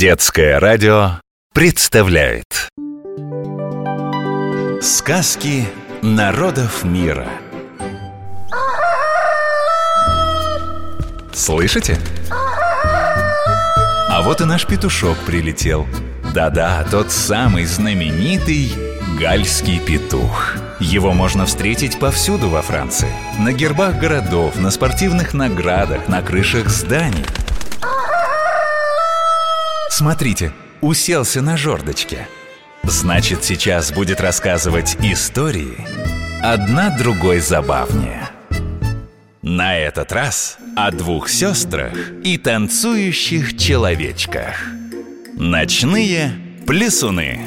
Детское радио представляет. Сказки народов мира. Слышите? А вот и наш петушок прилетел. Да-да, тот самый знаменитый гальский петух. Его можно встретить повсюду во Франции. На гербах городов, на спортивных наградах, на крышах зданий Смотрите, уселся на жердочке. Значит, сейчас будет рассказывать истории, одна другой забавнее. На этот раз о двух сестрах и танцующих человечках. Ночные плесуны.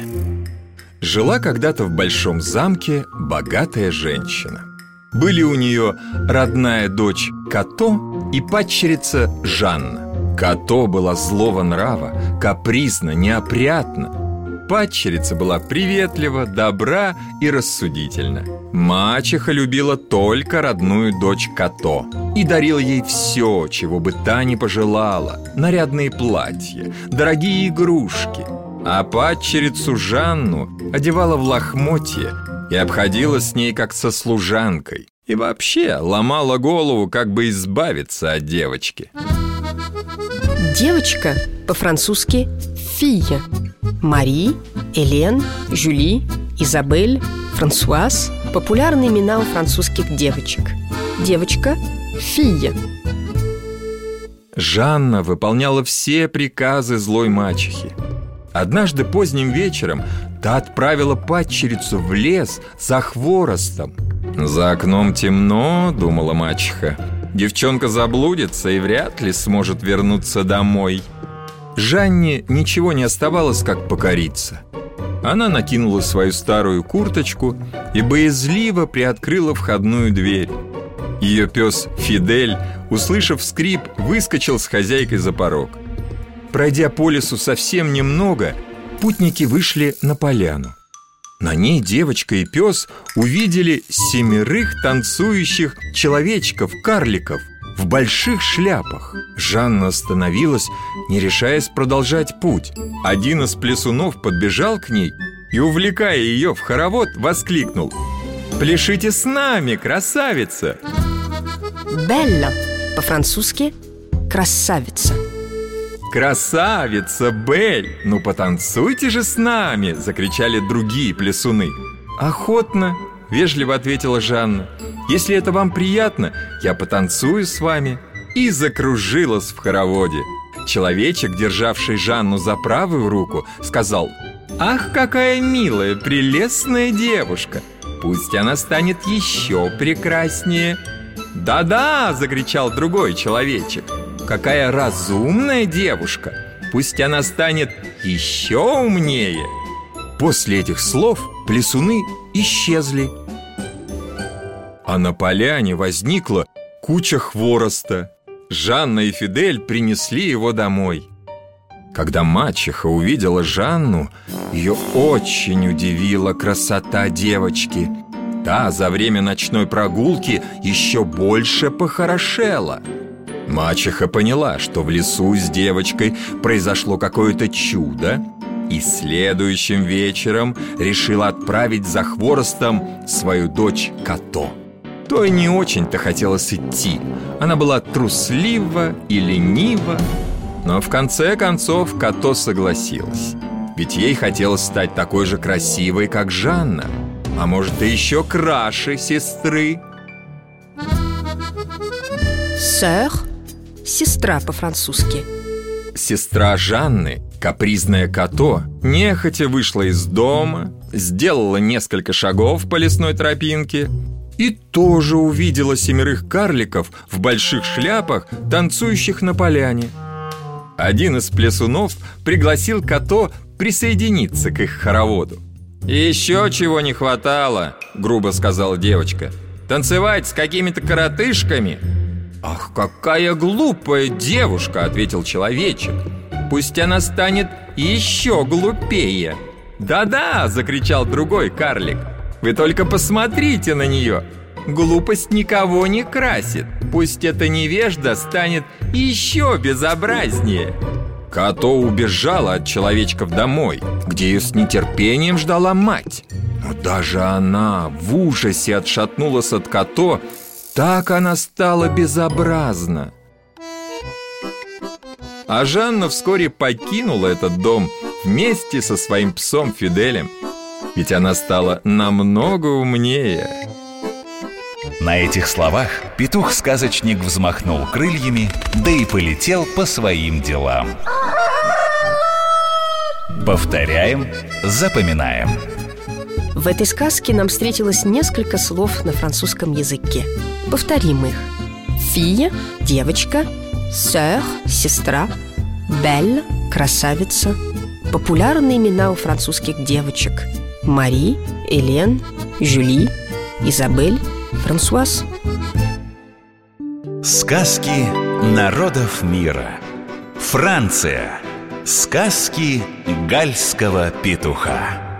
Жила когда-то в большом замке богатая женщина. Были у нее родная дочь Като и падчерица Жанна. Като была злого нрава, капризна, неопрятна. Падчерица была приветлива, добра и рассудительна. Мачеха любила только родную дочь Като и дарила ей все, чего бы та ни пожелала. Нарядные платья, дорогие игрушки. А падчерицу Жанну одевала в лохмотье и обходила с ней как со служанкой. И вообще ломала голову, как бы избавиться от девочки. Девочка по-французски «фия» Мари, Элен, Жюли, Изабель, Франсуаз – популярные имена у французских девочек. Девочка – «фия» Жанна выполняла все приказы злой мачехи. Однажды поздним вечером та отправила падчерицу в лес за хворостом. «За окном темно», — думала мачеха Девчонка заблудится и вряд ли сможет вернуться домой. Жанне ничего не оставалось, как покориться. Она накинула свою старую курточку и боязливо приоткрыла входную дверь. Ее пес Фидель, услышав скрип, выскочил с хозяйкой за порог. Пройдя по лесу совсем немного, путники вышли на поляну. На ней девочка и пес увидели семерых танцующих человечков-карликов в больших шляпах. Жанна остановилась, не решаясь продолжать путь. Один из плесунов подбежал к ней и, увлекая ее в хоровод, воскликнул «Пляшите с нами, красавица!» «Белла» по-французски «красавица» «Красавица, Бель! Ну потанцуйте же с нами!» – закричали другие плясуны. «Охотно!» – вежливо ответила Жанна. «Если это вам приятно, я потанцую с вами!» И закружилась в хороводе. Человечек, державший Жанну за правую руку, сказал «Ах, какая милая, прелестная девушка! Пусть она станет еще прекраснее!» «Да-да!» – закричал другой человечек – Какая разумная девушка! Пусть она станет еще умнее!» После этих слов плесуны исчезли. А на поляне возникла куча хвороста. Жанна и Фидель принесли его домой. Когда мачеха увидела Жанну, ее очень удивила красота девочки. Та за время ночной прогулки еще больше похорошела – Мачеха поняла, что в лесу с девочкой произошло какое-то чудо и следующим вечером решила отправить за хворостом свою дочь Като. Той не очень-то хотелось идти. Она была труслива и ленива, но в конце концов Като согласилась. Ведь ей хотелось стать такой же красивой, как Жанна, а может и еще краше сестры. Сэр Сестра по-французски Сестра Жанны, капризная Като, нехотя вышла из дома, сделала несколько шагов по лесной тропинке и тоже увидела семерых карликов в больших шляпах, танцующих на поляне. Один из плесунов пригласил Като присоединиться к их хороводу. «Еще чего не хватало», — грубо сказала девочка. «Танцевать с какими-то коротышками «Ах, какая глупая девушка!» – ответил человечек. «Пусть она станет еще глупее!» «Да-да!» – закричал другой карлик. «Вы только посмотрите на нее! Глупость никого не красит! Пусть эта невежда станет еще безобразнее!» Като убежала от человечков домой, где ее с нетерпением ждала мать. Но даже она в ужасе отшатнулась от Като, так она стала безобразна. А Жанна вскоре покинула этот дом вместе со своим псом Фиделем, ведь она стала намного умнее. На этих словах петух-сказочник взмахнул крыльями, да и полетел по своим делам. Повторяем, запоминаем. В этой сказке нам встретилось несколько слов на французском языке. Повторим их. Фия – девочка, сэр – сестра, бель – красавица. Популярные имена у французских девочек – Мари, Элен, Жюли, Изабель, Франсуаз. Сказки народов мира. Франция. Сказки гальского петуха.